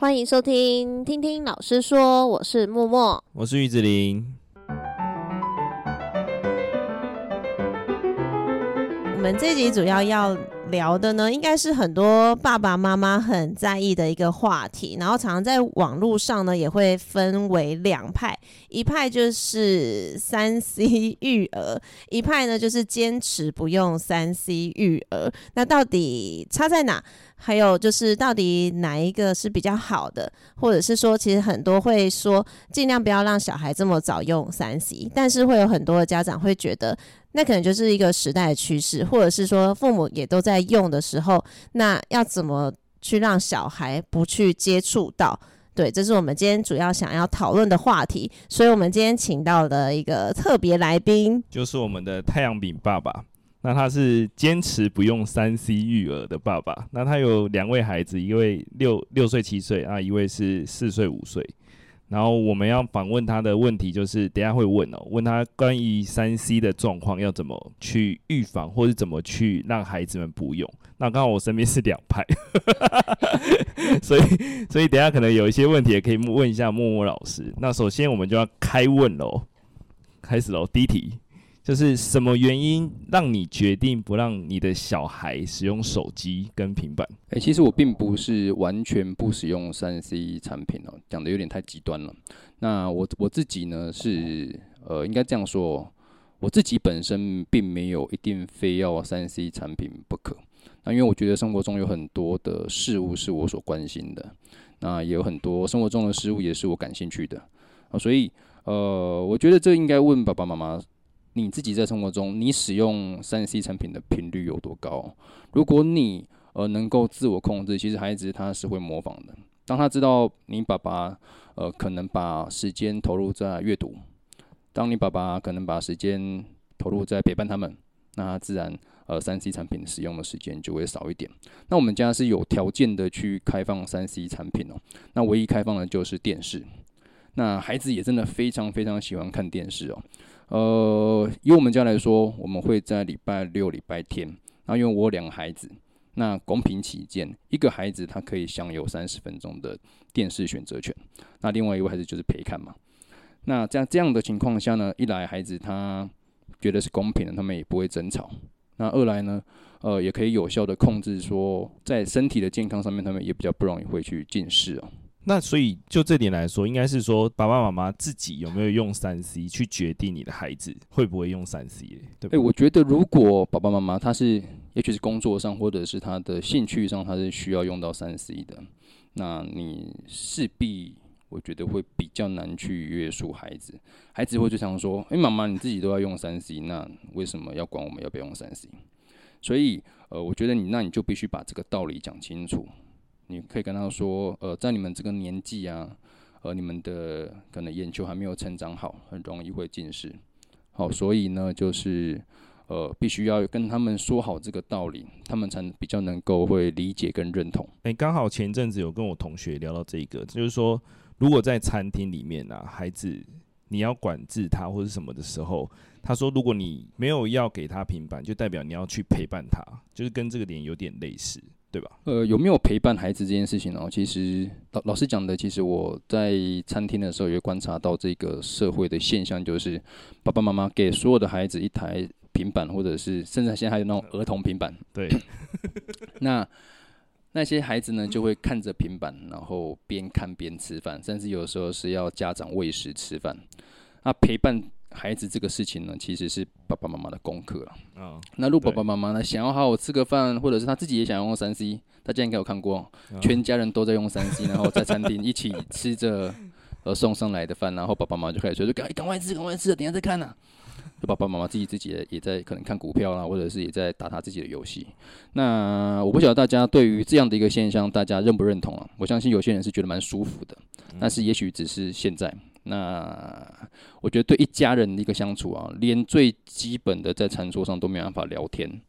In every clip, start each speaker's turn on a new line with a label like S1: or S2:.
S1: 欢迎收听，听听老师说，我是默默，
S2: 我是玉子琳。
S1: 我们这集主要要聊的呢，应该是很多爸爸妈妈很在意的一个话题，然后常常在网络上呢也会分为两派，一派就是三 C 育儿，一派呢就是坚持不用三 C 育儿。那到底差在哪？还有就是到底哪一个是比较好的？或者是说，其实很多会说尽量不要让小孩这么早用三 C，但是会有很多的家长会觉得。那可能就是一个时代的趋势，或者是说父母也都在用的时候，那要怎么去让小孩不去接触到？对，这是我们今天主要想要讨论的话题。所以，我们今天请到的一个特别来宾，
S2: 就是我们的太阳饼爸爸。那他是坚持不用三 C 育儿的爸爸。那他有两位孩子，一位六六岁七岁啊，一位是四岁五岁。然后我们要访问他的问题就是，等下会问哦，问他关于三 C 的状况要怎么去预防，或是怎么去让孩子们不用。那刚好我身边是两派，所以所以等下可能有一些问题也可以问一下默默老师。那首先我们就要开问喽，开始喽，第一题。就是什么原因让你决定不让你的小孩使用手机跟平板？
S3: 诶、其实我并不是完全不使用三 C 产品哦，讲得有点太极端了。那我我自己呢是呃，应该这样说，我自己本身并没有一定非要三 C 产品不可。那因为我觉得生活中有很多的事物是我所关心的，那也有很多生活中的事物也是我感兴趣的啊，所以呃，我觉得这应该问爸爸妈妈。你自己在生活中，你使用三 C 产品的频率有多高？如果你呃能够自我控制，其实孩子他是会模仿的。当他知道你爸爸呃可能把时间投入在阅读，当你爸爸可能把时间投入在陪伴他们，那他自然呃三 C 产品使用的时间就会少一点。那我们家是有条件的去开放三 C 产品哦。那唯一开放的就是电视。那孩子也真的非常非常喜欢看电视哦。呃，以我们家来说，我们会在礼拜六、礼拜天。那，因为我有两个孩子，那公平起见，一个孩子他可以享有三十分钟的电视选择权，那另外一位孩子就是陪看嘛。那这样这样的情况下呢，一来孩子他觉得是公平的，他们也不会争吵；那二来呢，呃，也可以有效的控制说，在身体的健康上面，他们也比较不容易会去近视哦。
S2: 那所以就这点来说，应该是说爸爸妈妈自己有没有用三 C 去决定你的孩子会不会用三 C，对不对？
S3: 欸，我觉得如果爸爸妈妈他是，也许是工作上或者是他的兴趣上，他是需要用到三 C 的，那你势必我觉得会比较难去约束孩子。孩子会就想说：“哎，妈妈你自己都要用三 C，那为什么要管我们要不要用三 C？” 所以，呃，我觉得你那你就必须把这个道理讲清楚。你可以跟他说，呃，在你们这个年纪啊，呃，你们的可能眼球还没有成长好，很容易会近视。好，所以呢，就是呃，必须要跟他们说好这个道理，他们才比较能够会理解跟认同。
S2: 诶，刚好前阵子有跟我同学聊到这个，就是说，如果在餐厅里面啊，孩子你要管制他或者什么的时候，他说，如果你没有要给他平板，就代表你要去陪伴他，就是跟这个点有点类似。对吧？
S3: 呃，有没有陪伴孩子这件事情呢？其实老老师讲的，其实我在餐厅的时候也观察到这个社会的现象，就是爸爸妈妈给所有的孩子一台平板，或者是甚至现在还有那种儿童平板。
S2: 对，
S3: 那那些孩子呢，就会看着平板，然后边看边吃饭，甚至有时候是要家长喂食吃饭。那陪伴。孩子这个事情呢，其实是爸爸妈妈的功课了。
S2: 哦，
S3: 那如果爸爸妈妈呢，想要好好吃个饭，或者是他自己也想要用三 C，大家应该有看过，全家人都在用三 C，然后在餐厅一起吃着 呃送上来的饭，然后爸爸妈妈就开始说，就赶赶快吃，赶快吃，等下再看呐。就爸爸妈妈自己自己也在可能看股票啦，或者是也在打他自己的游戏。那我不晓得大家对于这样的一个现象，大家认不认同啊？我相信有些人是觉得蛮舒服的，但是也许只是现在。那我觉得对一家人的一个相处啊，连最基本的在餐桌上都没办法聊天。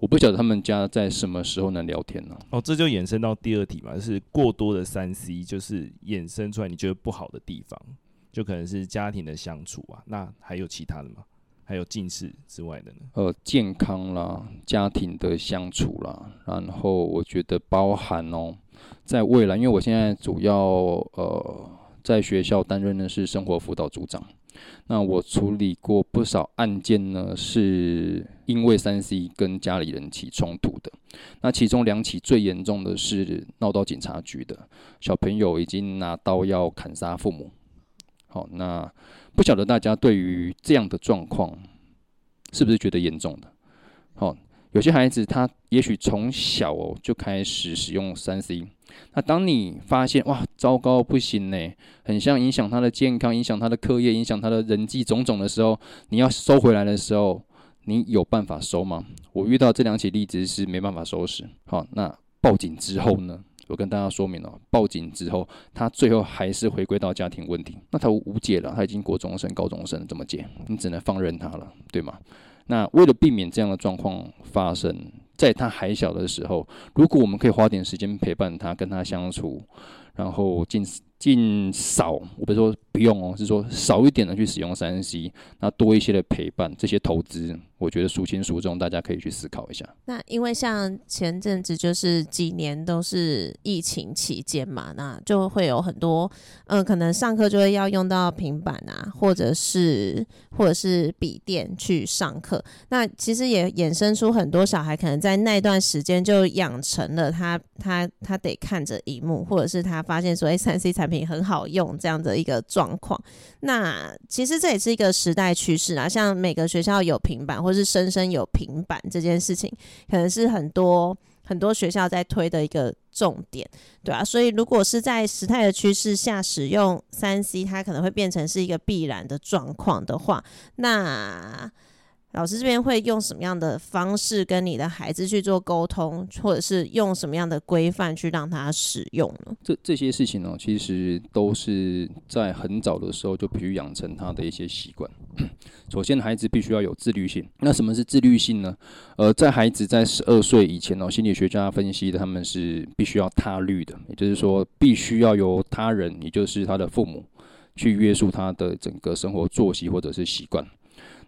S3: 我不晓得他们家在什么时候能聊天呢？
S2: 哦，这就衍生到第二题嘛，就是过多的三 C，就是衍生出来你觉得不好的地方，就可能是家庭的相处啊。那还有其他的吗？还有近视之外的呢？
S3: 呃，健康啦，家庭的相处啦，然后我觉得包含哦，在未来，因为我现在主要呃在学校担任的是生活辅导组长，那我处理过不少案件呢，是因为三 C 跟家里人起冲突的。那其中两起最严重的是闹到警察局的，小朋友已经拿刀要砍杀父母。好，那不晓得大家对于这样的状况是不是觉得严重的？好。有些孩子他也许从小哦就开始使用三 C，那当你发现哇糟糕不行呢，很像影响他的健康、影响他的课业、影响他的人际种种的时候，你要收回来的时候，你有办法收吗？我遇到这两起例子是没办法收拾。好，那报警之后呢？我跟大家说明了，报警之后他最后还是回归到家庭问题，那他无解了，他已经国中生、高中生怎么解？你只能放任他了，对吗？那为了避免这样的状况发生，在他还小的时候，如果我们可以花点时间陪伴他，跟他相处，然后尽尽少，我不是说不用哦，是说少一点的去使用三 C，那多一些的陪伴，这些投资。我觉得孰轻孰重，大家可以去思考一下。
S1: 那因为像前阵子就是几年都是疫情期间嘛，那就会有很多，嗯、可能上课就会要用到平板啊，或者是或者是笔电去上课。那其实也衍生出很多小孩可能在那段时间就养成了他他他得看着萤幕，或者是他发现说，哎，三 C 产品很好用这样的一个状况。那其实这也是一个时代趋势啊，像每个学校有平板或是生生有平板这件事情，可能是很多很多学校在推的一个重点，对啊，所以如果是在时态的趋势下使用三 C，它可能会变成是一个必然的状况的话，那。老师这边会用什么样的方式跟你的孩子去做沟通，或者是用什么样的规范去让他使用呢？
S3: 这这些事情呢，其实都是在很早的时候就必须养成他的一些习惯。首先，孩子必须要有自律性。那什么是自律性呢？呃，在孩子在十二岁以前呢，心理学家分析他们是必须要他律的，也就是说，必须要由他人，也就是他的父母，去约束他的整个生活作息或者是习惯。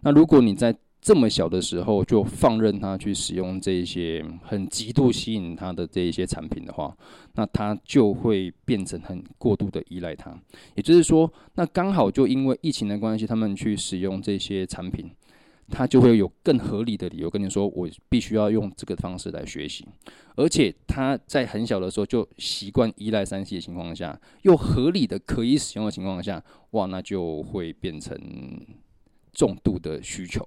S3: 那如果你在这么小的时候就放任他去使用这些很极度吸引他的这一些产品的话，那他就会变成很过度的依赖他。也就是说，那刚好就因为疫情的关系，他们去使用这些产品，他就会有更合理的理由跟你说，我必须要用这个方式来学习。而且他在很小的时候就习惯依赖三 C 的情况下，又合理的可以使用的情况下，哇，那就会变成重度的需求。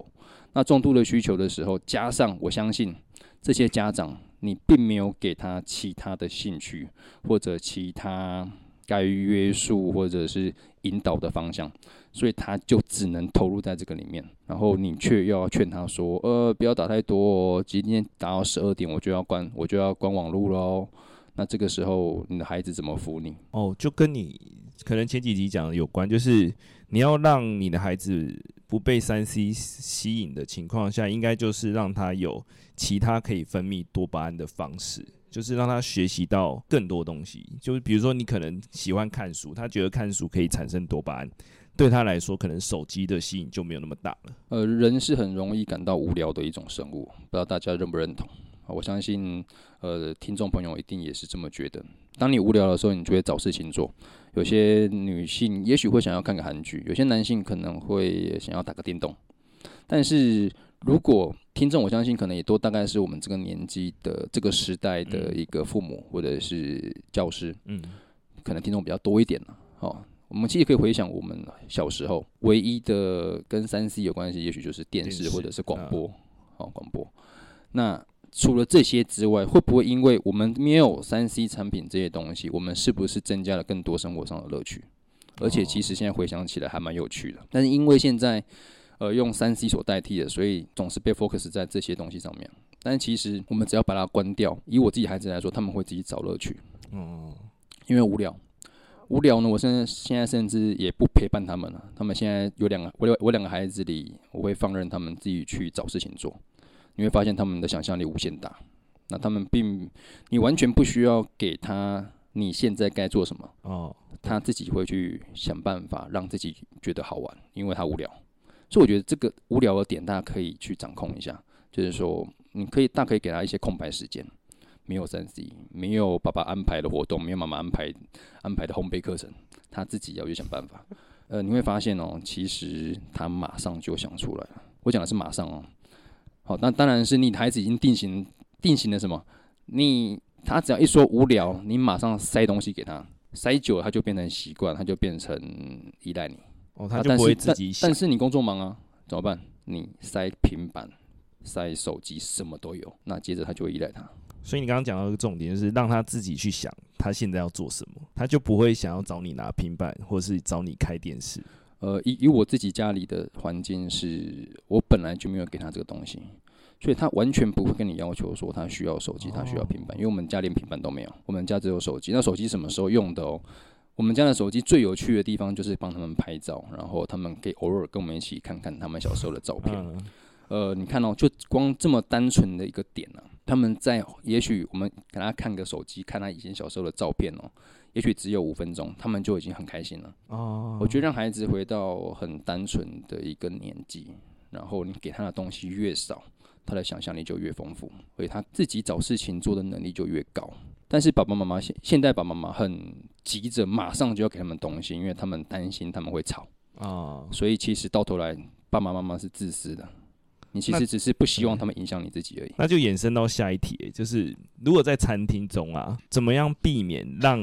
S3: 那重度的需求的时候，加上我相信这些家长，你并没有给他其他的兴趣或者其他该约束或者是引导的方向，所以他就只能投入在这个里面。然后你却又要劝他说：“呃，不要打太多哦，今天打到十二点我就要关，我就要关网络喽。”那这个时候你的孩子怎么服你？
S2: 哦，就跟你可能前几集讲的有关，就是你要让你的孩子。不被三 C 吸引的情况下，应该就是让他有其他可以分泌多巴胺的方式，就是让他学习到更多东西。就是比如说，你可能喜欢看书，他觉得看书可以产生多巴胺，对他来说，可能手机的吸引就没有那么大了。
S3: 呃，人是很容易感到无聊的一种生物，不知道大家认不认同？我相信，呃，听众朋友一定也是这么觉得。当你无聊的时候，你就会找事情做。有些女性也许会想要看个韩剧，有些男性可能会想要打个电动。但是如果听众，我相信可能也都大概是我们这个年纪的这个时代的一个父母或者是教师，嗯，可能听众比较多一点了。哦，我们其实可以回想我们小时候唯一的跟三 C 有关系，也许就是电视或者是广播，哦，广播。那除了这些之外，会不会因为我们没有三 C 产品这些东西，我们是不是增加了更多生活上的乐趣？而且其实现在回想起来还蛮有趣的。但是因为现在呃用三 C 所代替的，所以总是被 focus 在这些东西上面。但是其实我们只要把它关掉，以我自己孩子来说，他们会自己找乐趣。嗯，因为无聊，无聊呢，我现在现在甚至也不陪伴他们了。他们现在有两个，我我两个孩子里，我会放任他们自己去找事情做。你会发现他们的想象力无限大，那他们并你完全不需要给他你现在该做什么哦，他自己会去想办法让自己觉得好玩，因为他无聊，所以我觉得这个无聊的点大家可以去掌控一下，就是说你可以大可以给他一些空白时间，没有三 C，没有爸爸安排的活动，没有妈妈安排安排的烘焙课程，他自己要去想办法。呃，你会发现哦，其实他马上就想出来了。我讲的是马上哦。好，那当然是你的孩子已经定型定型了什么？你他只要一说无聊，你马上塞东西给他，塞久了他就变成习惯，他就变成依赖你。
S2: 哦，他就不会自己想。
S3: 但是你工作忙啊，怎么办？你塞平板、塞手机，什么都有，那接着他就会依赖他。
S2: 所以你刚刚讲到一个重点，就是让他自己去想他现在要做什么，他就不会想要找你拿平板，或者是找你开电视。
S3: 呃，以以我自己家里的环境是，我本来就没有给他这个东西，所以他完全不会跟你要求说他需要手机，他需要平板，因为我们家连平板都没有，我们家只有手机。那手机什么时候用的哦？我们家的手机最有趣的地方就是帮他们拍照，然后他们可以偶尔跟我们一起看看他们小时候的照片。呃，你看哦，就光这么单纯的一个点呢、啊。他们在也许我们给他看个手机，看他以前小时候的照片哦，也许只有五分钟，他们就已经很开心了。哦，我觉得让孩子回到很单纯的一个年纪，然后你给他的东西越少，他的想象力就越丰富，所以他自己找事情做的能力就越高。但是爸爸妈妈现现在爸爸妈妈很急着马上就要给他们东西，因为他们担心他们会吵啊，所以其实到头来爸爸妈妈是自私的。你其实只是不希望他们影响你自己而已。
S2: 那就延伸到下一题，就是如果在餐厅中啊，怎么样避免让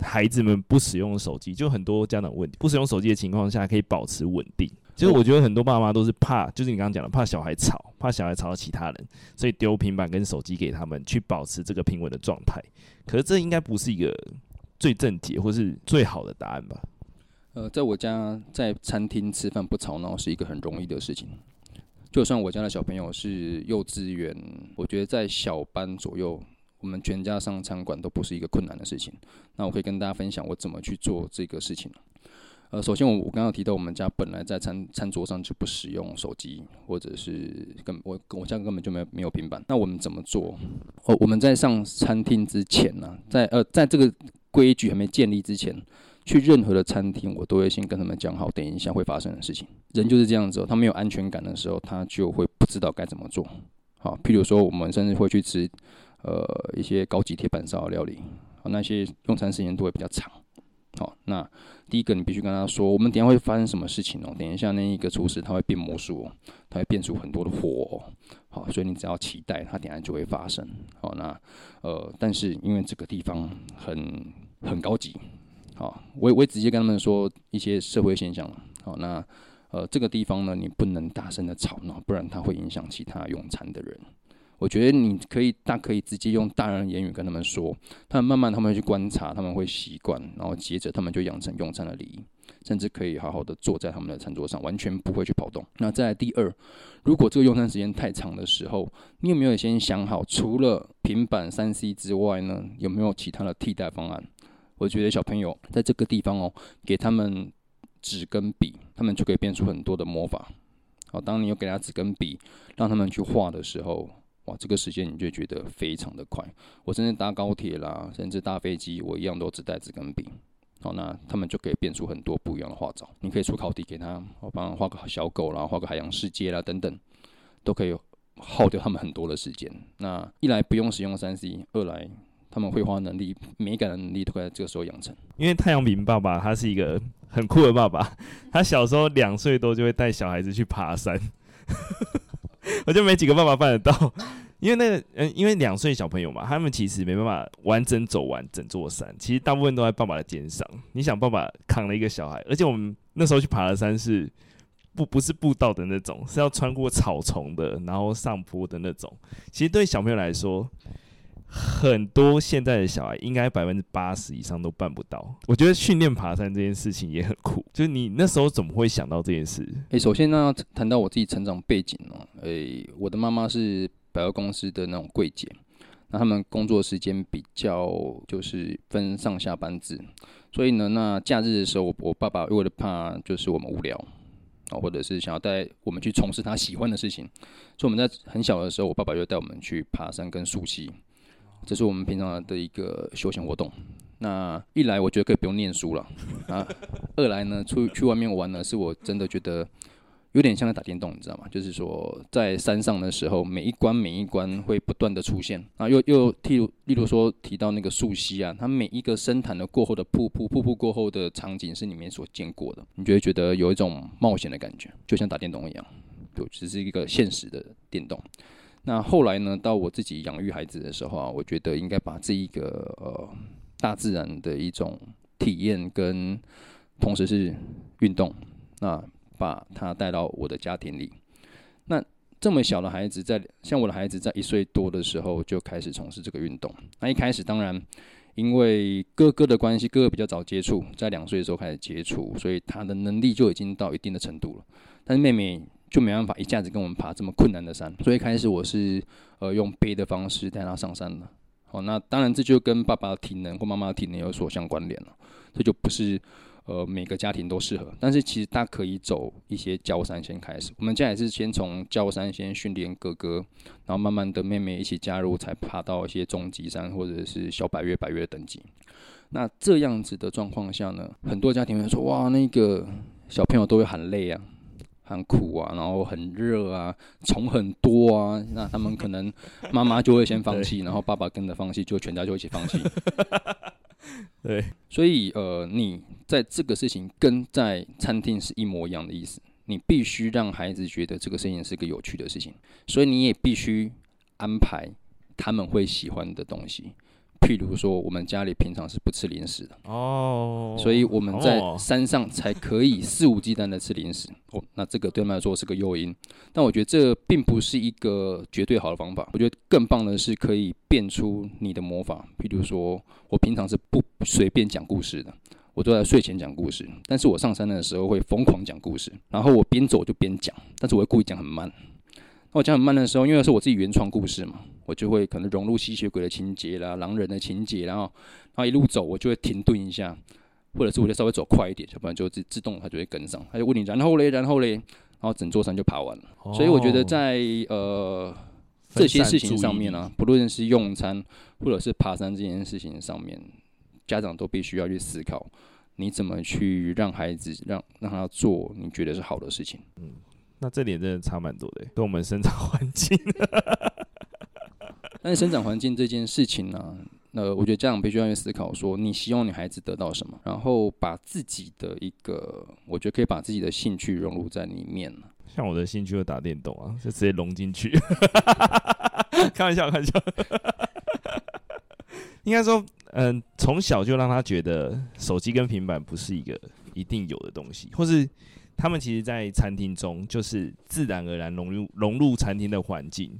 S2: 孩子们不使用手机？就很多家长问题，不使用手机的情况下可以保持稳定。其实我觉得很多爸妈都是怕，就是你刚刚讲的，怕小孩吵，怕小孩吵到其他人，所以丢平板跟手机给他们，去保持这个平稳的状态。可是这应该不是一个最正解或是最好的答案吧？
S3: 呃，在我家在餐厅吃饭不吵闹是一个很容易的事情。就算我家的小朋友是幼稚园，我觉得在小班左右，我们全家上餐馆都不是一个困难的事情。那我可以跟大家分享我怎么去做这个事情。呃，首先我我刚刚提到，我们家本来在餐餐桌上就不使用手机，或者是跟我我家根本就没有没有平板。那我们怎么做？哦，我们在上餐厅之前呢，在呃在这个规矩还没建立之前。去任何的餐厅，我都会先跟他们讲好，等一下会发生的事情。人就是这样子，他没有安全感的时候，他就会不知道该怎么做。好，譬如说，我们甚至会去吃，呃，一些高级铁板烧料理，那些用餐时间都会比较长。好，那第一个你必须跟他说，我们等下会发生什么事情哦？等一下那一个厨师他会变魔术哦，他会变出很多的火哦。好，所以你只要期待，他等下就会发生。好，那呃，但是因为这个地方很很高级。好，我我也直接跟他们说一些社会现象。好，那呃这个地方呢，你不能大声的吵闹，不然它会影响其他用餐的人。我觉得你可以大可以直接用大人的言语跟他们说，他们慢慢他们去观察，他们会习惯，然后接着他们就养成用餐的礼仪，甚至可以好好的坐在他们的餐桌上，完全不会去跑动。那再来第二，如果这个用餐时间太长的时候，你有没有先想好，除了平板三 C 之外呢，有没有其他的替代方案？我觉得小朋友在这个地方哦，给他们纸跟笔，他们就可以变出很多的魔法。好，当你有给他纸跟笔，让他们去画的时候，哇，这个时间你就觉得非常的快。我甚至搭高铁啦，甚至搭飞机，我一样都只带纸跟笔。好，那他们就可以变出很多不一样的画照。你可以出考题给他，我帮他画个小狗啦，画个海洋世界啦，等等，都可以耗掉他们很多的时间。那一来不用使用三 C，二来。他们绘画能力、美感的能力都会在这个时候养成。
S2: 因为太阳饼爸爸他是一个很酷的爸爸，他小时候两岁多就会带小孩子去爬山，我就没几个办法办得到。因为那个，嗯，因为两岁小朋友嘛，他们其实没办法完整走完整座山，其实大部分都在爸爸的肩上。你想，爸爸扛了一个小孩，而且我们那时候去爬的山是不不是步道的那种，是要穿过草丛的，然后上坡的那种。其实对小朋友来说，很多现在的小孩应该百分之八十以上都办不到。我觉得训练爬山这件事情也很酷。就是你那时候怎么会想到这件事？
S3: 诶、首先呢，谈到我自己成长背景哦。诶、我的妈妈是百货公司的那种柜姐，那他们工作时间比较就是分上下班制，所以呢，那假日的时候，我我爸爸为了怕就是我们无聊啊，或者是想要带我们去从事他喜欢的事情，所以我们在很小的时候，我爸爸就带我们去爬山跟溯溪。这是我们平常的一个休闲活动。那一来，我觉得可以不用念书了啊；二来呢，出去外面玩呢，是我真的觉得，有点像在打电动，你知道吗？就是说在山上的时候，每一关每一关会不断的出现啊，又又例如例如说提到那个溯溪啊，它每一个深潭的过后的瀑布，瀑布过后的场景是你们所见过的，你就会觉得有一种冒险的感觉，就像打电动一样，就只是一个现实的电动。那后来呢，到我自己养育孩子的时候啊，我觉得应该把这一个呃大自然的一种体验跟同时是运动，那把他带到我的家庭里。那这么小的孩子在，在像我的孩子在一岁多的时候就开始从事这个运动。那一开始当然因为哥哥的关系，哥哥比较早接触，在两岁的时候开始接触，所以他的能力就已经到一定的程度了。但是妹妹。就没办法一下子跟我们爬这么困难的山，所以一开始我是呃用背的方式带他上山的。好，那当然这就跟爸爸的体能或妈妈的体能有所相关联了。这就不是呃每个家庭都适合，但是其实他可以走一些郊山先开始。我们家也是先从郊山先训练哥哥，然后慢慢的妹妹一起加入，才爬到一些中级山或者是小百岳、百岳等级。那这样子的状况下呢，很多家庭会说：哇，那个小朋友都会喊累啊。很苦啊，然后很热啊，虫很多啊，那他们可能妈妈就会先放弃，然后爸爸跟着放弃，就全家就一起放弃。
S2: 对，
S3: 所以呃，你在这个事情跟在餐厅是一模一样的意思，你必须让孩子觉得这个事情是个有趣的事情，所以你也必须安排他们会喜欢的东西。譬如说，我们家里平常是不吃零食的哦，所以我们在山上才可以肆无忌惮的吃零食哦。那这个对他们来说是个诱因，但我觉得这并不是一个绝对好的方法。我觉得更棒的是可以变出你的魔法。譬如说，我平常是不随便讲故事的，我都在睡前讲故事，但是我上山的时候会疯狂讲故事，然后我边走就边讲，但是我会故意讲很慢。那我讲很慢的时候，因为是我自己原创故事嘛。我就会可能融入吸血鬼的情节啦、狼人的情节，然后，然后一路走，我就会停顿一下，或者是我就稍微走快一点，要不然就自自动它就会跟上。他就问你，然后嘞，然后嘞，然后整座山就爬完了。哦、所以我觉得在呃这些事情上面呢、啊，不论是用餐或者是爬山这件事情上面，家长都必须要去思考，你怎么去让孩子让让他做你觉得是好的事情。
S2: 嗯，那这点真的差蛮多的，跟我们生长环境。
S3: 但是生长环境这件事情呢，呃，我觉得家长必须要去思考，说你希望你孩子得到什么，然后把自己的一个，我觉得可以把自己的兴趣融入在里面。
S2: 像我的兴趣就打电动啊，就直接融进去。开玩笑，开玩笑。应该说，嗯、从小就让他觉得手机跟平板不是一个一定有的东西，或是他们其实，在餐厅中就是自然而然融入融入餐厅的环境。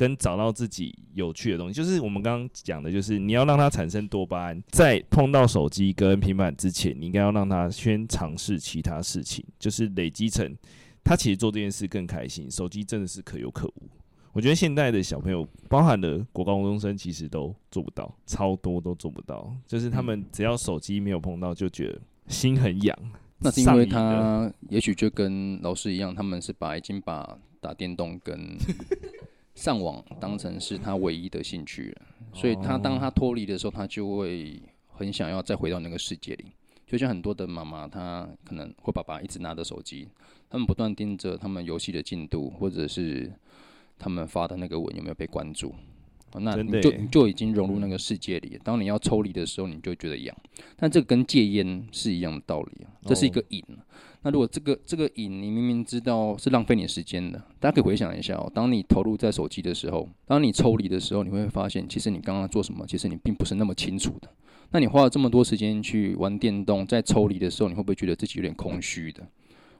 S2: 跟找到自己有趣的东西，就是我们刚刚讲的，就是你要让他产生多巴胺，在碰到手机跟平板之前，你应该要让他先尝试其他事情，就是累积成他其实做这件事更开心。手机真的是可有可无，我觉得现在的小朋友，包含了国高中生，其实都做不到，超多都做不到，就是他们只要手机没有碰到，就觉得心很痒。
S3: 那是因为他也许就跟老师一样，他们是把已经把打电动跟 上网当成是他唯一的兴趣了，所以他当他脱离的时候，他就会很想要再回到那个世界里。就像很多的妈妈，她可能或爸爸一直拿着手机，他们不断盯着他们游戏的进度，或者是他们发的那个文有没有被关注。那你就就已经融入那个世界里。当你要抽离的时候，你就觉得痒。但这个跟戒烟是一样的道理，这是一个瘾。那如果这个这个瘾，你明明知道是浪费你时间的，大家可以回想一下哦。当你投入在手机的时候，当你抽离的时候，你会发现，其实你刚刚做什么，其实你并不是那么清楚的。那你花了这么多时间去玩电动，在抽离的时候，你会不会觉得自己有点空虚的？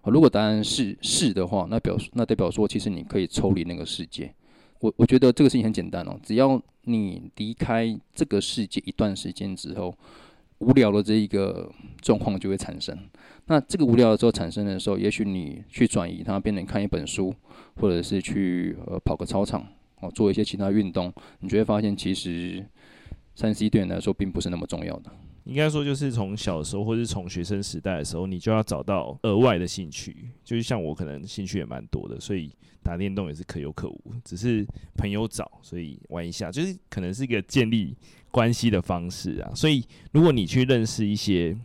S3: 如果答案是是的话，那表那代表说，其实你可以抽离那个世界。我我觉得这个事情很简单哦，只要你离开这个世界一段时间之后，无聊的这一个状况就会产生。那这个无聊的时候产生的时候，也许你去转移它，变成看一本书，或者是去呃跑个操场，哦，做一些其他运动，你就会发现其实三 C 对你来说并不是那么重要的。
S2: 应该说，就是从小时候，或是从学生时代的时候，你就要找到额外的兴趣。就是像我，可能兴趣也蛮多的，所以打电动也是可有可无，只是朋友找，所以玩一下，就是可能是一个建立关系的方式啊。所以，如果你去认识一些。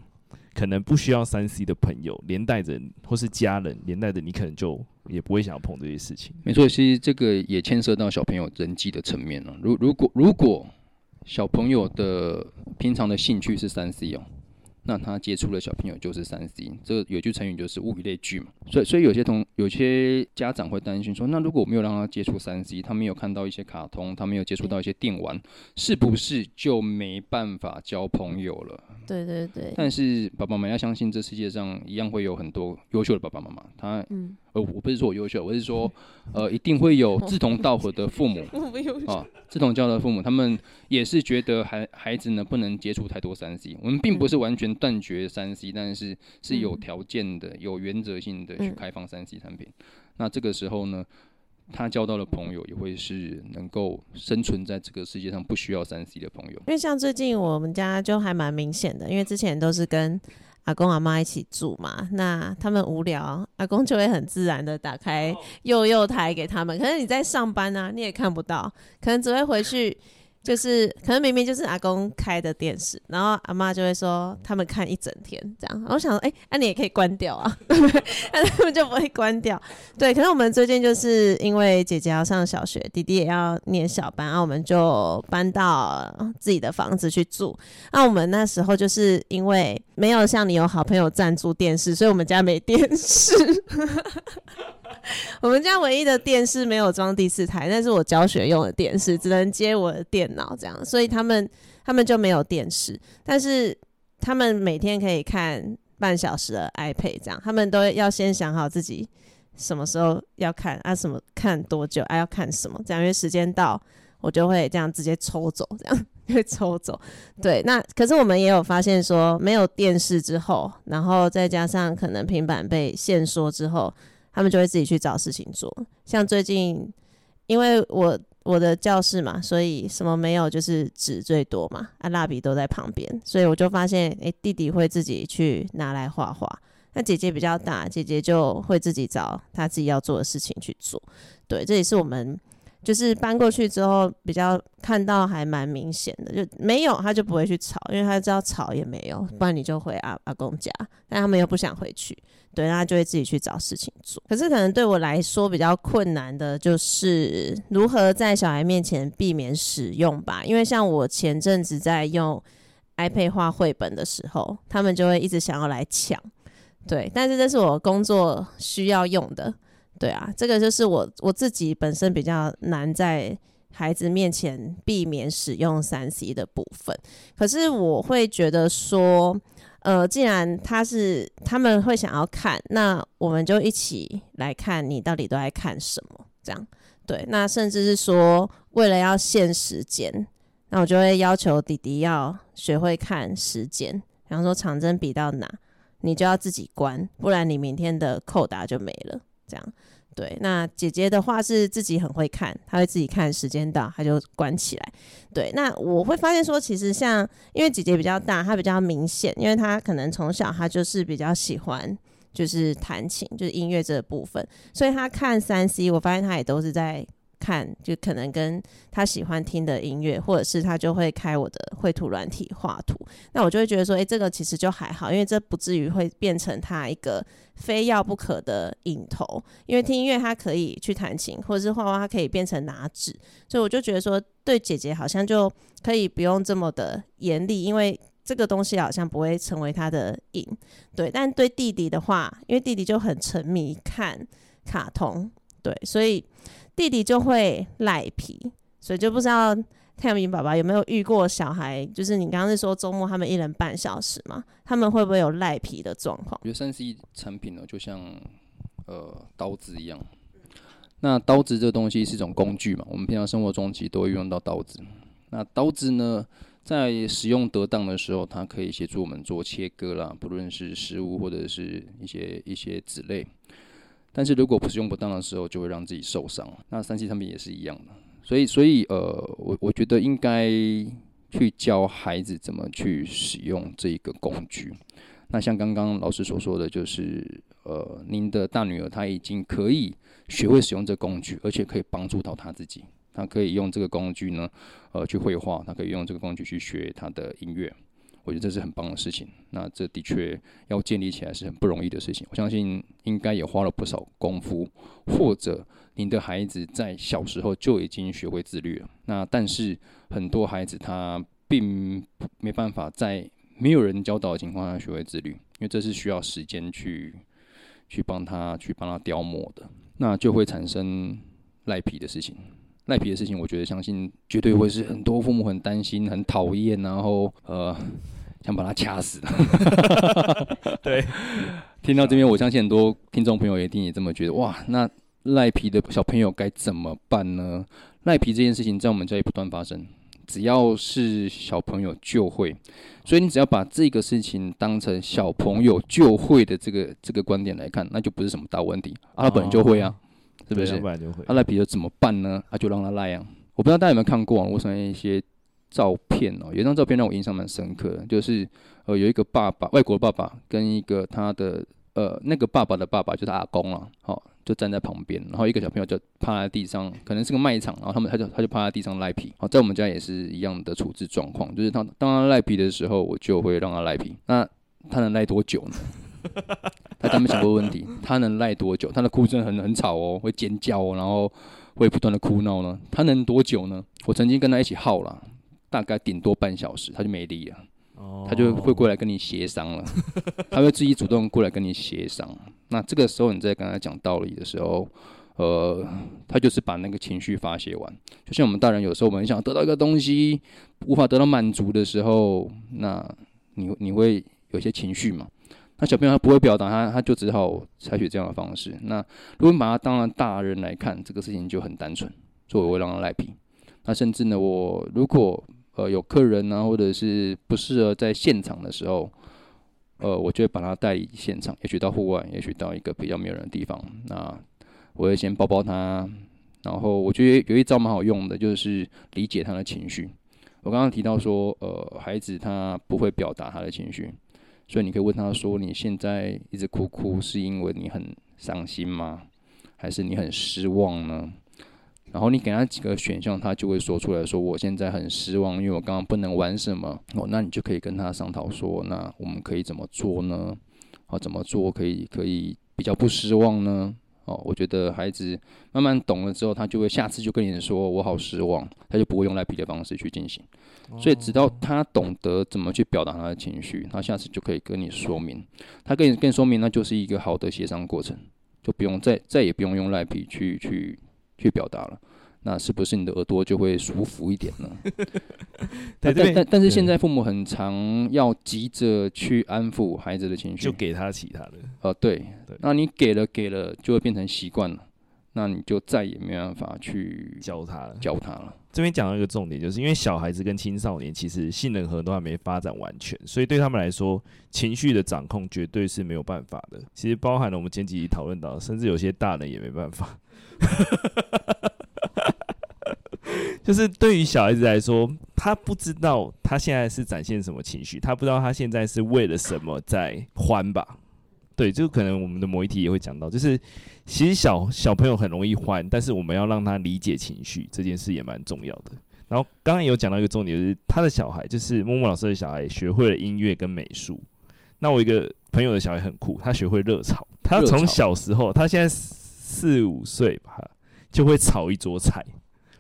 S2: 可能不需要三 C 的朋友，连带着或是家人，连带着你可能就也不会想要碰这些事情。
S3: 没错，其实这个也牵涉到小朋友人际的层面了。如如果如果小朋友的平常的兴趣是三 C 哦。那他接触的小朋友就是三 C，这有句成语就是物以类聚嘛，所以所以有些同有些家长会担心说，那如果我没有让他接触三 C，他没有看到一些卡通，他没有接触到一些电玩，是不是就没办法交朋友了？
S1: 对对对。
S3: 但是爸爸妈妈要相信，这世界上一样会有很多优秀的爸爸妈妈，他嗯。呃，我不是说我优秀，我是说，呃，一定会有 志同道合的父母 啊，志同道合的父母，他们也是觉得孩孩子呢不能接触太多三 C。我们并不是完全断绝三 C，但是是有条件的、有原则性的去开放三 C 产品。那这个时候呢，他交到的朋友也会是能够生存在这个世界上不需要三 C 的朋友。
S1: 因为像最近我们家就还蛮明显的，因为之前都是跟。阿公阿妈一起住嘛，那他们无聊，阿公就会很自然的打开幼幼台给他们。可是你在上班啊，你也看不到，可能只会回去。就是可能明明就是阿公开的电视，然后阿妈就会说他们看一整天这样。我想说，哎、那、你也可以关掉啊，那他们就不会关掉。对，可是我们最近就是因为姐姐要上小学，弟弟也要念小班，然后我们就搬到自己的房子去住。那我们那时候就是因为没有像你有好朋友赞助电视，所以我们家没电视。我们家唯一的电视没有装第四台，那是我教学用的电视，只能接我的电脑这样，所以他们他们就没有电视，但是他们每天可以看半小时的 iPad 这样，他们都要先想好自己什么时候要看啊，什么看多久啊，要看什么这样，因为时间到我就会这样直接抽走，这样 会抽走。对，那可是我们也有发现说，没有电视之后，然后再加上可能平板被限缩之后。他们就会自己去找事情做，像最近，因为我我的教室嘛，所以什么没有，就是纸最多嘛，啊，蜡笔都在旁边，所以我就发现，诶，弟弟会自己去拿来画画，那姐姐比较大，姐姐就会自己找她自己要做的事情去做，对，这也是我们。就是搬过去之后，比较看到还蛮明显的，就没有他就不会去吵，因为他知道吵也没有，不然你就回阿阿公家，但他们又不想回去，对，那他就会自己去找事情做。可是可能对我来说比较困难的就是如何在小孩面前避免使用吧，因为像我前阵子在用 iPad 画绘本的时候，他们就会一直想要来抢，对，但是这是我工作需要用的。对啊，这个就是我我自己本身比较难在孩子面前避免使用三 C 的部分。可是我会觉得说，呃，既然他是他们会想要看，那我们就一起来看你到底都在看什么，这样对。那甚至是说，为了要限时间，那我就会要求弟弟要学会看时间，比方说长针比到哪，你就要自己关，不然你明天的扣打就没了。这样，对。那姐姐的话是自己很会看，她会自己看时间到，她就关起来。对。那我会发现说，其实像因为姐姐比较大，她比较明显，因为她可能从小她就是比较喜欢就是弹琴，就是音乐这个部分，所以她看三 C，我发现她也都是在。看，就可能跟他喜欢听的音乐，或者是他就会开我的绘图软体画图，那我就会觉得说，诶、这个其实就还好，因为这不至于会变成他一个非要不可的瘾头。因为听音乐他可以去弹琴，或者是画画他可以变成拿纸，所以我就觉得说，对姐姐好像就可以不用这么的严厉，因为这个东西好像不会成为他的瘾。对，但对弟弟的话，因为弟弟就很沉迷看卡通，对，所以。弟弟就会赖皮，所以就不知道太阳饼爸爸有没有遇过小孩，就是你刚刚是说周末他们一人半小时嘛，他们会不会有赖皮的状况？
S3: 我觉得三 C 产品呢，就像呃刀子一样，那刀子这个东西是一种工具嘛，我们平常生活中其实都会用到刀子。那刀子呢，在使用得当的时候，它可以协助我们做切割啦，不论是食物或者是一些一些纸类。但是如果不是用不当的时候，就会让自己受伤。那三 C 产品也是一样的，所以所以呃，我我觉得应该去教孩子怎么去使用这一个工具。那像刚刚老师所说的就是，呃，您的大女儿她已经可以学会使用这工具，而且可以帮助到她自己。她可以用这个工具呢，呃，去绘画；她可以用这个工具去学她的音乐。我觉得这是很棒的事情。那这的确要建立起来是很不容易的事情。我相信应该也花了不少功夫，或者您的孩子在小时候就已经学会自律了。那但是很多孩子他并没办法在没有人教导的情况下学会自律，因为这是需要时间去去帮他去帮他雕磨的，那就会产生赖皮的事情。赖皮的事情，我觉得相信绝对会是很多父母很担心、很讨厌，然后呃想把他掐死。
S2: 对，
S3: 听到这边，我相信很多听众朋友一定也这么觉得。哇，那赖皮的小朋友该怎么办呢？赖皮这件事情在我们家里不断发生。只要是小朋友就会，所以你只要把这个事情当成小朋友就会的这个这个观点来看，那就不是什么大问题。啊、他本来就会啊，哦、是不是？他赖皮了怎么办呢？他、啊、就让他赖啊。我不知道大家有没有看过网络上一些照片哦，有一张照片让我印象蛮深刻的，就是呃有一个爸爸，外国的爸爸跟一个他的呃那个爸爸的爸爸就是阿公了，好、哦。就站在旁边，然后一个小朋友就趴在地上，可能是个卖场，然后他们他就他就趴在地上赖皮。好，在我们家也是一样的处置状况，就是他当他赖皮的时候，我就会让他赖皮。那他能赖多久呢？大家没想过问题，他能赖多久？他的哭声很很吵哦，会尖叫哦，然后会不断的哭闹呢。他能多久呢？我曾经跟他一起耗了，大概顶多半小时，他就没力了。他就会过来跟你协商了，他会自己主动过来跟你协商。那这个时候你在跟他讲道理的时候，呃，他就是把那个情绪发泄完。就像我们大人有时候我们很想得到一个东西，无法得到满足的时候，那你你会有些情绪嘛？那小朋友他不会表达，他他就只好采取这样的方式。那如果把他当成大人来看，这个事情就很单纯，所以我会让他赖皮。那甚至呢，我如果呃，有客人呢、啊，或者是不适合在现场的时候，呃，我就会把他带离现场，也许到户外，也许到一个比较没有人的地方。那我会先抱抱他，然后我觉得有一招蛮好用的，就是理解他的情绪。我刚刚提到说，呃，孩子他不会表达他的情绪，所以你可以问他说：“你现在一直哭哭，是因为你很伤心吗？还是你很失望呢？”然后你给他几个选项，他就会说出来说：“我现在很失望，因为我刚刚不能玩什么。”哦，那你就可以跟他商讨说：“那我们可以怎么做呢？啊，怎么做可以可以比较不失望呢？”哦，我觉得孩子慢慢懂了之后，他就会下次就跟你说：“我好失望。”他就不会用赖皮的方式去进行。所以直到他懂得怎么去表达他的情绪，他下次就可以跟你说明。他跟你跟你说明，那就是一个好的协商过程，就不用再再也不用用赖皮去去。去表达了，那是不是你的耳朵就会舒服一点呢？但但但是现在父母很常要急着去安抚孩子的情绪，
S2: 就给他其他的。
S3: 呃，对，对，那你给了给了，就会变成习惯了，那你就再也没办法去教他了，教他了。
S2: 这边讲到一个重点，就是因为小孩子跟青少年其实性能核都还没发展完全，所以对他们来说，情绪的掌控绝对是没有办法的。其实包含了我们前几集讨论到，甚至有些大人也没办法。就是对于小孩子来说，他不知道他现在是展现什么情绪，他不知道他现在是为了什么在欢吧？对，就可能我们的某一题也会讲到，就是其实小小朋友很容易欢，但是我们要让他理解情绪这件事也蛮重要的。然后刚刚也有讲到一个重点，就是他的小孩，就是默默老师的小孩，学会了音乐跟美术。那我一个朋友的小孩很酷，他学会热炒，他从小时候，他现在。四五岁吧，就会炒一桌菜。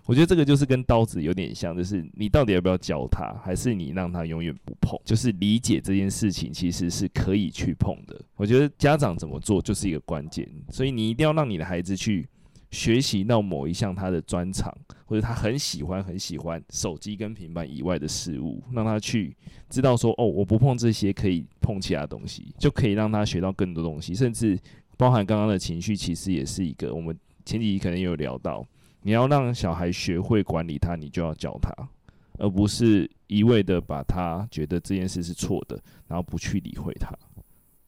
S2: 我觉得这个就是跟刀子有点像，就是你到底要不要教他，还是你让他永远不碰？就是理解这件事情其实是可以去碰的。我觉得家长怎么做就是一个关键，所以你一定要让你的孩子去学习到某一项他的专长，或者他很喜欢很喜欢手机跟平板以外的事物，让他去知道说哦，我不碰这些，可以碰其他东西，就可以让他学到更多东西，甚至。包含刚刚的情绪，其实也是一个我们前几集可能有聊到，你要让小孩学会管理他，你就要教他，而不是一味的把他觉得这件事是错的，然后不去理会他。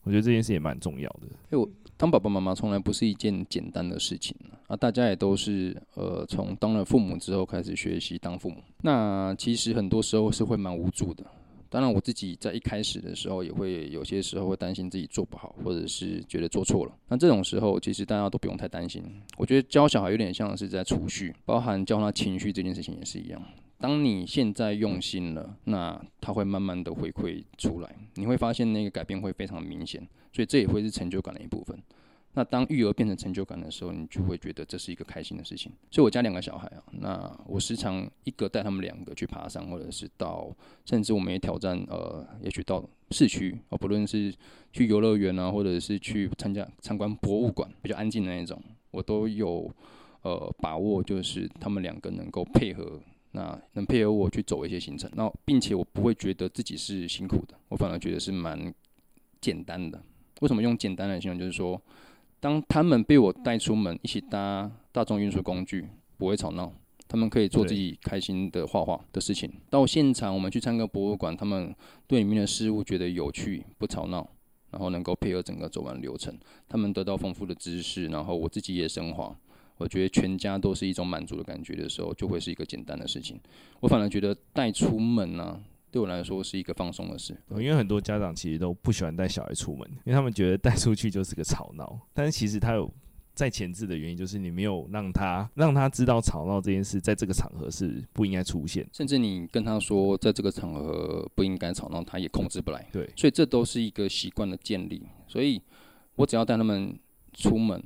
S2: 我觉得这件事也蛮重要的。
S3: 因为我当爸爸妈妈从来不是一件简单的事情啊，大家也都是呃从当了父母之后开始学习当父母，那其实很多时候是会蛮无助的。当然，我自己在一开始的时候也会有些时候会担心自己做不好，或者是觉得做错了。那这种时候，其实大家都不用太担心。我觉得教小孩有点像是在储蓄，包含教他情绪这件事情也是一样。当你现在用心了，那他会慢慢的回馈出来，你会发现那个改变会非常明显，所以这也会是成就感的一部分。那当育儿变成成就感的时候，你就会觉得这是一个开心的事情。所以我家两个小孩啊，那我时常一个带他们两个去爬山，或者是到，甚至我们也挑战，呃，也许到市区，哦，不论是去游乐园啊，或者是去参加参观博物馆，比较安静的那种，我都有呃把握，就是他们两个能够配合。那能配合我去走一些行程，那并且我不会觉得自己是辛苦的，我反而觉得是蛮简单的。为什么用简单来形容？就是说，当他们被我带出门，一起搭大众运输工具，不会吵闹，他们可以做自己开心的画画的事情。到现场我们去参观博物馆，他们对里面的事物觉得有趣，不吵闹，然后能够配合整个走完流程，他们得到丰富的知识，然后我自己也升华。我觉得全家都是一种满足的感觉的时候，就会是一个简单的事情。我反而觉得带出门呢、啊，对我来说是一个放松的事。
S2: 因为很多家长其实都不喜欢带小孩出门，因为他们觉得带出去就是个吵闹。但是其实他有在前置的原因，就是你没有让他让他知道吵闹这件事在这个场合是不应该出现。
S3: 甚至你跟他说在这个场合不应该吵闹，他也控制不来。
S2: 对，
S3: 所以这都是一个习惯的建立。所以我只要带他们出门。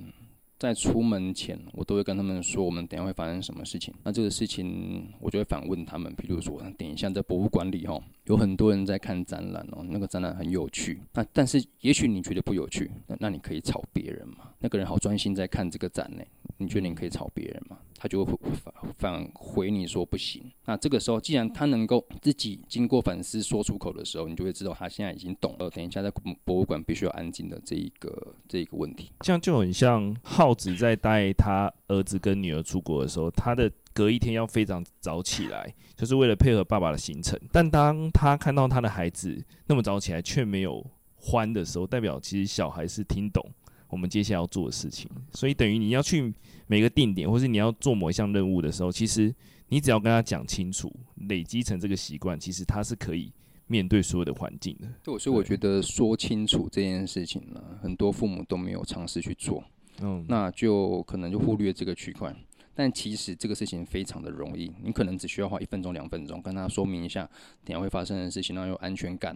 S3: 在出门前，我都会跟他们说，我们等下会发生什么事情。那这个事情，我就会反问他们。比如说，等一下在博物馆里，哦，有很多人在看展览哦，那个展览很有趣。那但是，也许你觉得不有趣，那那你可以吵别人嘛。那个人好专心在看这个展呢，你觉得你可以吵别人吗？他就会反返回你说不行。那这个时候，既然他能够自己经过反思说出口的时候，你就会知道他现在已经懂了。等一下在博物馆必须要安静的这一个这一个问题，
S2: 这样就很像浩子在带他儿子跟女儿出国的时候，他的隔一天要非常早起来，就是为了配合爸爸的行程。但当他看到他的孩子那么早起来却没有欢的时候，代表其实小孩是听懂我们接下来要做的事情，所以等于你要去每个定点，或是你要做某一项任务的时候，其实你只要跟他讲清楚，累积成这个习惯，其实他是可以面对所有的环境的。
S3: 对，所以我觉得说清楚这件事情呢，很多父母都没有尝试去做，嗯，那就可能就忽略这个区块。但其实这个事情非常的容易，你可能只需要花一分钟、两分钟跟他说明一下，等下会发生的事情，然后有安全感。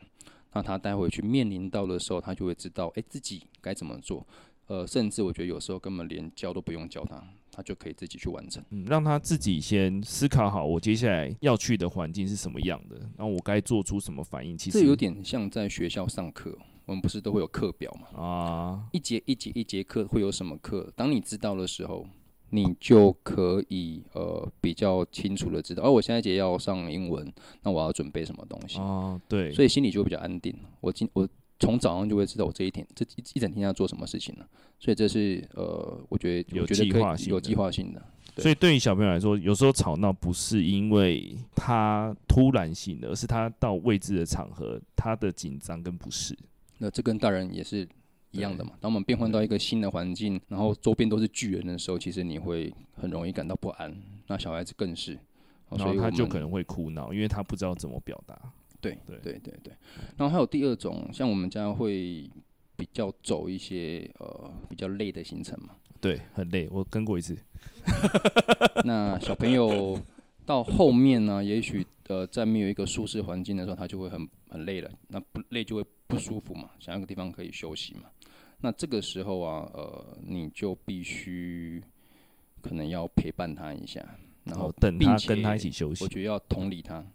S3: 那他待会去面临到的时候，他就会知道，哎，自己该怎么做。呃，甚至我觉得有时候根本连教都不用教他，他就可以自己去完成。
S2: 嗯，让他自己先思考好，我接下来要去的环境是什么样的，然后我该做出什么反应。其实
S3: 这有点像在学校上课，我们不是都会有课表嘛？啊，一节一节一节课会有什么课？当你知道的时候。你就可以呃比较清楚的知道，哦，我现在节要上英文，那我要准备什么东西？
S2: 哦，对，
S3: 所以心里就会比较安定。我今我从早上就会知道我这一天这一一整天要做什么事情了。所以这是呃，我觉得
S2: 有计划性，
S3: 有计划性的。
S2: 所以对于小朋友来说，有时候吵闹不是因为他突然性的，而是他到未知的场合，他的紧张跟不适。
S3: 那这跟大人也是。一样的嘛。当我们变换到一个新的环境，然后周边都是巨人的时候，其实你会很容易感到不安。那小孩子更是，
S2: 然后他就可能会哭闹，因为他不知道怎么表达。
S3: 对对对对对。然后还有第二种，像我们家会比较走一些呃比较累的行程嘛。
S2: 对，很累，我跟过一次。
S3: 那小朋友到后面呢，也许呃在没有一个舒适环境的时候，他就会很很累了。那不累就会不舒服嘛，想要个地方可以休息嘛。那这个时候啊，呃，你就必须可能要陪伴他一下，然后
S2: 等他跟他一起休息。
S3: 我觉得要同理他，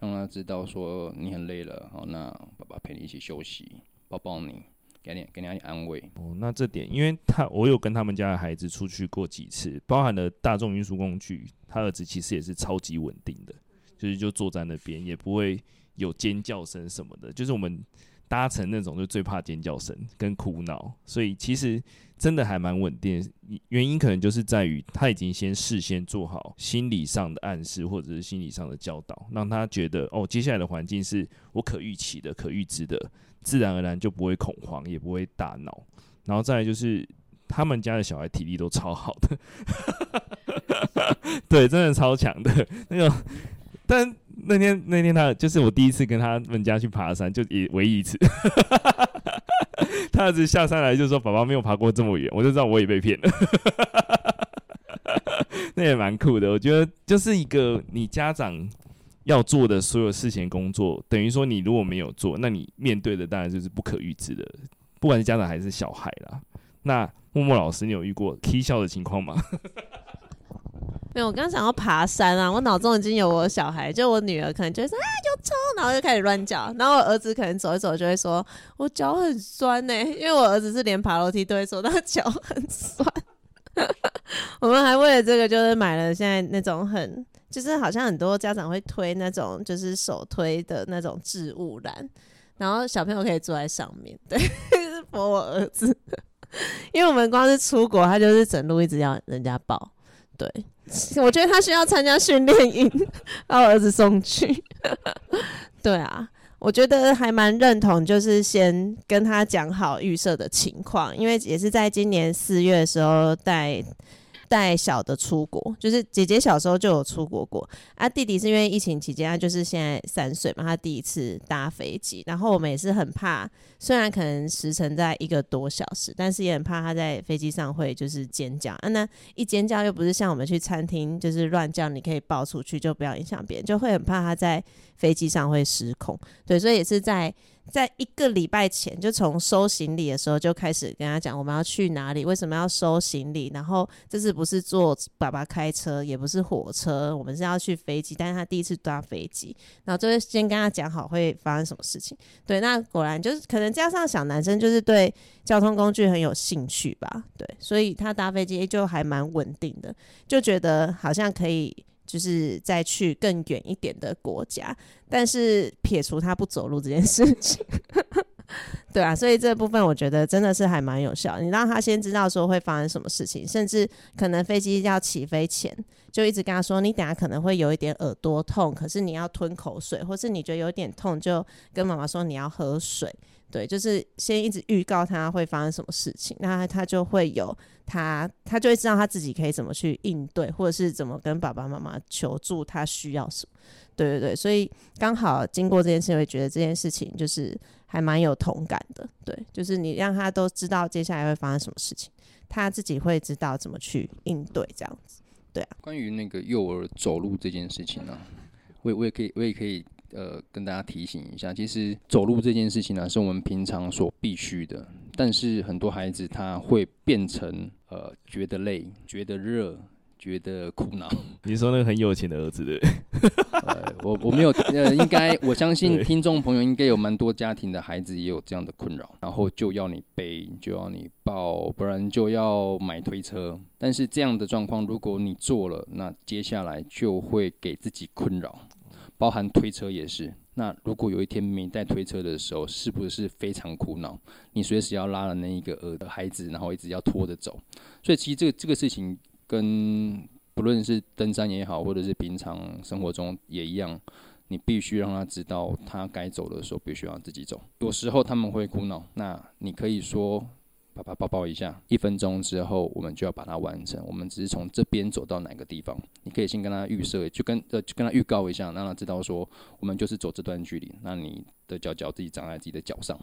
S3: 让他知道说你很累了，好，那爸爸陪你一起休息，抱抱你，给你给你点安慰。
S2: 哦，那这点，因为他我有跟他们家的孩子出去过几次，包含了大众运输工具，他儿子其实也是超级稳定的，就是就坐在那边，也不会有尖叫声什么的，就是我们。搭乘那种就最怕尖叫声跟哭闹，所以其实真的还蛮稳定。原因可能就是在于他已经先事先做好心理上的暗示或者是心理上的教导，让他觉得哦，接下来的环境是我可预期的、可预知的，自然而然就不会恐慌，也不会大闹。然后再来就是他们家的小孩体力都超好的，对，真的超强的那种，但。那天那天他就是我第一次跟他们家去爬山，就也唯一一次。他儿子下山来就说：“爸爸没有爬过这么远。”我就知道我也被骗了。那也蛮酷的，我觉得就是一个你家长要做的所有事情工作，等于说你如果没有做，那你面对的当然就是不可预知的，不管是家长还是小孩啦。那默默老师，你有遇过 K 笑的情况吗？
S1: 没有，我刚想要爬山啊，我脑中已经有我小孩，就我女儿可能就会说啊有虫，然后就开始乱叫，然后我儿子可能走一走就会说我脚很酸呢、因为我儿子是连爬楼梯都会说他脚很酸。我们还为了这个就是买了现在那种很就是好像很多家长会推那种就是手推的那种置物篮，然后小朋友可以坐在上面，对，是扶我儿子，因为我们光是出国，他就是整路一直要人家抱。对，我觉得他需要参加训练营，把我儿子送去。对啊，我觉得还蛮认同，就是先跟他讲好预设的情况，因为也是在今年四月的时候带。带小的出国，就是姐姐小时候就有出国过啊。弟弟是因为疫情期间，他就是现在三岁嘛，他第一次搭飞机。然后我们也是很怕，虽然可能时程在一个多小时，但是也很怕他在飞机上会就是尖叫啊。那一尖叫又不是像我们去餐厅就是乱叫，你可以抱出去就不要影响别人，就会很怕他在飞机上会失控。对，所以也是在。在一个礼拜前，就从收行李的时候就开始跟他讲我们要去哪里，为什么要收行李，然后这次不是坐爸爸开车，也不是火车，我们是要去飞机，但是他第一次搭飞机，然后就会先跟他讲好会发生什么事情。对，那果然就是可能加上小男生就是对交通工具很有兴趣吧，对，所以他搭飞机就还蛮稳定的，就觉得好像可以。就是再去更远一点的国家，但是撇除他不走路这件事情，对啊，所以这部分我觉得真的是还蛮有效。你让他先知道说会发生什么事情，甚至可能飞机要起飞前就一直跟他说，你等下可能会有一点耳朵痛，可是你要吞口水，或是你觉得有点痛，就跟妈妈说你要喝水。对，就是先一直预告他会发生什么事情，那他就会有他，他就会知道他自己可以怎么去应对，或者是怎么跟爸爸妈妈求助，他需要什么。对对对，所以刚好经过这件事，我会觉得这件事情就是还蛮有同感的。对，就是你让他都知道接下来会发生什么事情，他自己会知道怎么去应对这样子。对啊，
S3: 关于那个幼儿走路这件事情呢，我我也可以，我也可以。呃，跟大家提醒一下，其实走路这件事情呢、啊，是我们平常所必须的。但是很多孩子他会变成呃，觉得累、觉得热、觉得苦恼。
S2: 你说那个很有钱的儿子对？
S3: 呃，我 我没有，呃，应该我相信听众朋友应该有蛮多家庭的孩子也有这样的困扰，然后就要你背，就要你抱，不然就要买推车。但是这样的状况，如果你做了，那接下来就会给自己困扰。包含推车也是。那如果有一天没带推车的时候，是不是非常苦恼？你随时要拉了那一个呃的孩子，然后一直要拖着走。所以其实这个这个事情跟不论是登山也好，或者是平常生活中也一样，你必须让他知道，他该走的时候必须要自己走。有时候他们会苦恼，那你可以说。把他抱抱一下，一分钟之后我们就要把它完成。我们只是从这边走到哪个地方，你可以先跟他预设，就跟呃就跟他预告一下，让他知道说我们就是走这段距离。那你的脚脚自己长在自己的脚上，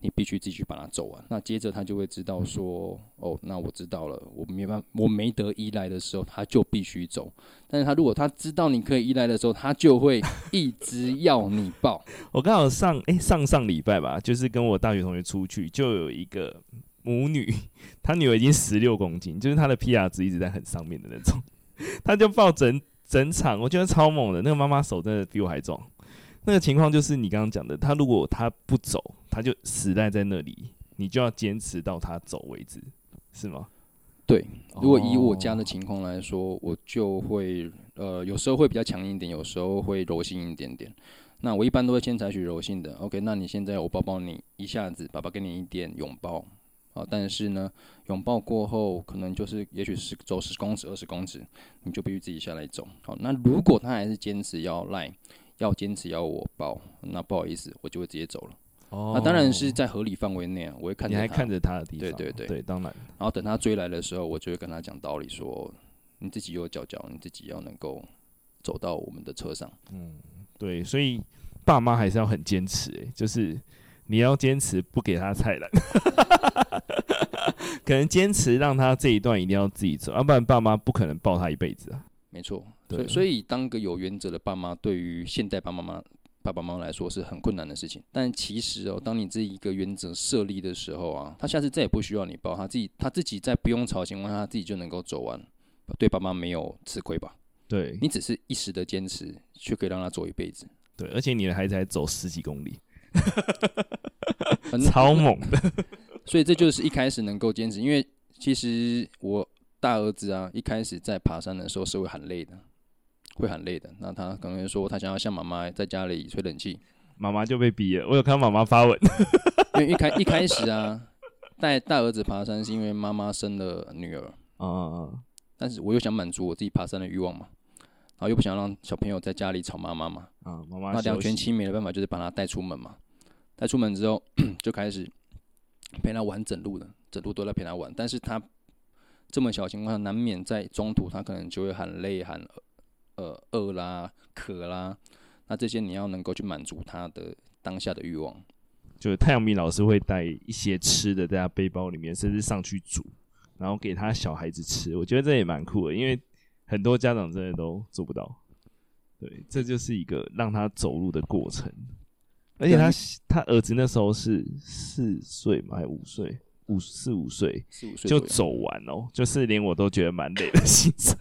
S3: 你必须继续把它走完。那接着他就会知道说，哦，那我知道了，我没办法，我没得依赖的时候，他就必须走。但是他如果他知道你可以依赖的时候，他就会一直要你抱。
S2: 我刚好上诶、上上礼拜吧，就是跟我大学同学出去，就有一个。母女，她女儿已经十六公斤，就是她的 PR 值一直在很上面的那种，她就抱整整场，我觉得超猛的。那个妈妈手真的比我还壮。那个情况就是你刚刚讲的，她如果她不走，她就死赖在那里，你就要坚持到她走为止，是吗？
S3: 对，如果以我家的情况来说，我就会呃，有时候会比较强硬一点，有时候会柔性一点点。那我一般都会先采取柔性的。OK，那你现在我抱抱你一下子，爸爸给你一点拥抱。啊，但是呢，拥抱过后，可能就是也许是走十公尺、二十公尺，你就必须自己下来走。好，那如果他还是坚持要赖，要坚持要我抱，那不好意思，我就会直接走了。哦，那当然是在合理范围内啊，我会看着，
S2: 你还看着他的地方。
S3: 对对对
S2: 对，当然。
S3: 然后等他追来的时候，我就会跟他讲道理，说你自己有脚脚，你自己要能够走到我们的车上。
S2: 嗯，对，所以爸妈还是要很坚持，欸，就是。你要坚持不给他菜篮，可能坚持让他这一段一定要自己走，要不然爸妈不可能抱他一辈子啊。
S3: 没错。
S2: 对，
S3: 所以所以当个有原则的爸妈，对于现代爸爸妈妈爸爸妈妈来说是很困难的事情。但其实哦，当你这一个原则设立的时候啊，他下次再也不需要你抱，他自己他自己在不用吵的情况下，他自己就能够走完，对爸妈没有吃亏吧？
S2: 对，
S3: 你只是一时的坚持，却可以让他走一辈子。
S2: 对，而且你的孩子还走十几公里，超猛的。
S3: 所以这就是一开始能够坚持，因为其实我大儿子啊，一开始在爬山的时候是会很累的，会很累的。那他可能会说他想要像妈妈在家里吹冷气，
S2: 妈妈就被逼了。我有看到妈妈发文，
S3: 因为一开一开始啊，带大儿子爬山是因为妈妈生了女儿，
S2: 啊嗯嗯，
S3: 但是我又想满足我自己爬山的欲望嘛。然后又不想让小朋友在家里吵妈妈嘛，
S2: 啊，妈妈，
S3: 那两全其美的办法就是把他带出门嘛。他出门之后 就开始陪他玩整路的，整路都在陪他玩。但是他这么小情况下，难免在中途他可能就会喊累、喊呃饿啦、渴啦。那这些你要能够去满足他的当下的欲望。
S2: 就是太阳饼老师会带一些吃的在他背包里面，甚至上去煮，然后给他小孩子吃。我觉得这也蛮酷的，因为。很多家长真的都做不到，对，这就是一个让他走路的过程。而且他他儿子那时候是四岁嘛，还是五岁？五四五岁，
S3: 四五岁
S2: 就走完哦，就是连我都觉得蛮累的行程。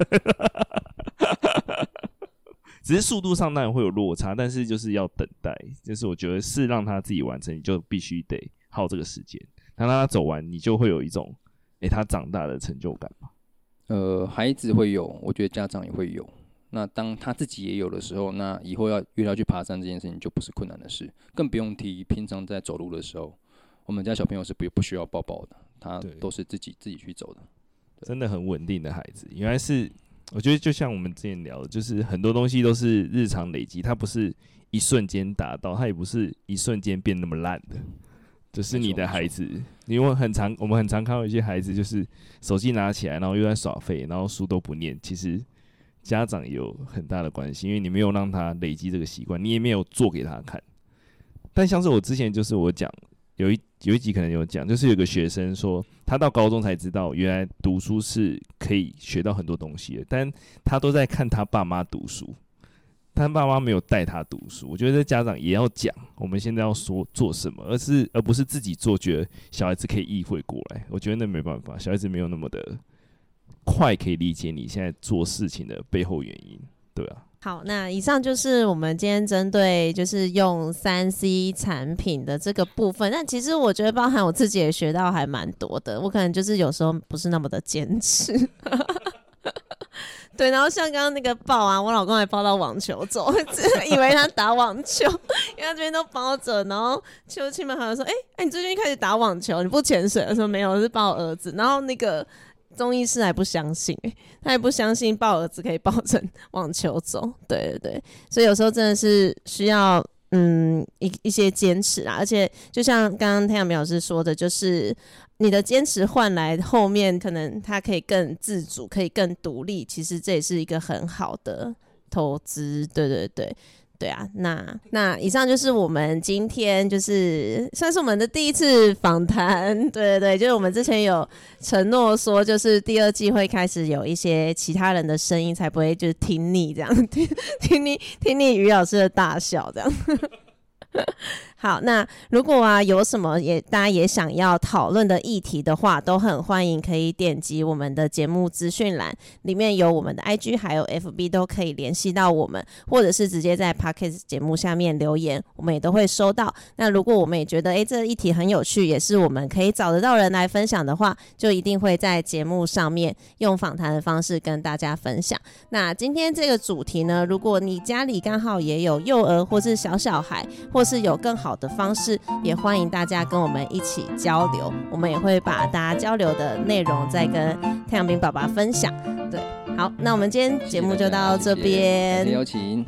S2: 只是速度上当然会有落差，但是就是要等待。就是我觉得是让他自己完成，你就必须得耗这个时间。当他走完，你就会有一种，诶、欸，他长大的成就感嘛。
S3: 呃，孩子会有，我觉得家长也会有。那当他自己也有的时候，那以后要约他去爬山这件事情就不是困难的事，更不用提平常在走路的时候，我们家小朋友是不不需要抱抱的，他都是自己自己去走的，
S2: 真的很稳定的孩子。原来是，我觉得就像我们之前聊的，就是很多东西都是日常累积，它不是一瞬间达到，它也不是一瞬间变那么烂的。就是你的孩子，因为很常，我们很常看到一些孩子，就是手机拿起来，然后又在耍废，然后书都不念。其实家长有很大的关系，因为你没有让他累积这个习惯，你也没有做给他看。但像是我之前就是我讲有一有一集可能有讲，就是有个学生说，他到高中才知道，原来读书是可以学到很多东西的，但他都在看他爸妈读书。他爸妈没有带他读书，我觉得家长也要讲，我们现在要说做什么，而是而不是自己做，觉得小孩子可以意会过来。我觉得那没办法，小孩子没有那么的快可以理解你现在做事情的背后原因，对啊。
S1: 好，那以上就是我们今天针对就是用三 C 产品的这个部分。但其实我觉得，包含我自己也学到还蛮多的。我可能就是有时候不是那么的坚持。对，然后像刚刚那个抱啊，我老公还抱到网球走，以为他打网球，因为他这边都包着。然后秋亲们好像说：“哎、哎、你最近开始打网球，你不潜水？”我说：“没有，是抱儿子。”然后那个中医师还不相信，他还不相信抱儿子可以抱成网球走。对对对，所以有时候真的是需要嗯一一些坚持啊，而且就像刚刚太阳老师说的，就是。你的坚持换来后面可能他可以更自主，可以更独立。其实这也是一个很好的投资。对对对，对啊。那那以上就是我们今天就是算是我们的第一次访谈。对对对，就是我们之前有承诺说，就是第二季会开始有一些其他人的声音，才不会就是听腻这样，听听腻听腻于老师的大笑这样。好，那如果啊有什么也大家也想要讨论的议题的话，都很欢迎可以点击我们的节目资讯栏，里面有我们的 IG 还有 FB 都可以联系到我们，或者是直接在 Podcast 节目下面留言，我们也都会收到。那如果我们也觉得诶这个议题很有趣，也是我们可以找得到人来分享的话，就一定会在节目上面用访谈的方式跟大家分享。那今天这个主题呢，如果你家里刚好也有幼儿或是小小孩，或是有更好的方式，也欢迎大家跟我们一起交流。我们也会把大家交流的内容再跟太阳饼爸爸分享。对，好，那我们今天节目就到
S3: 这边。有，请。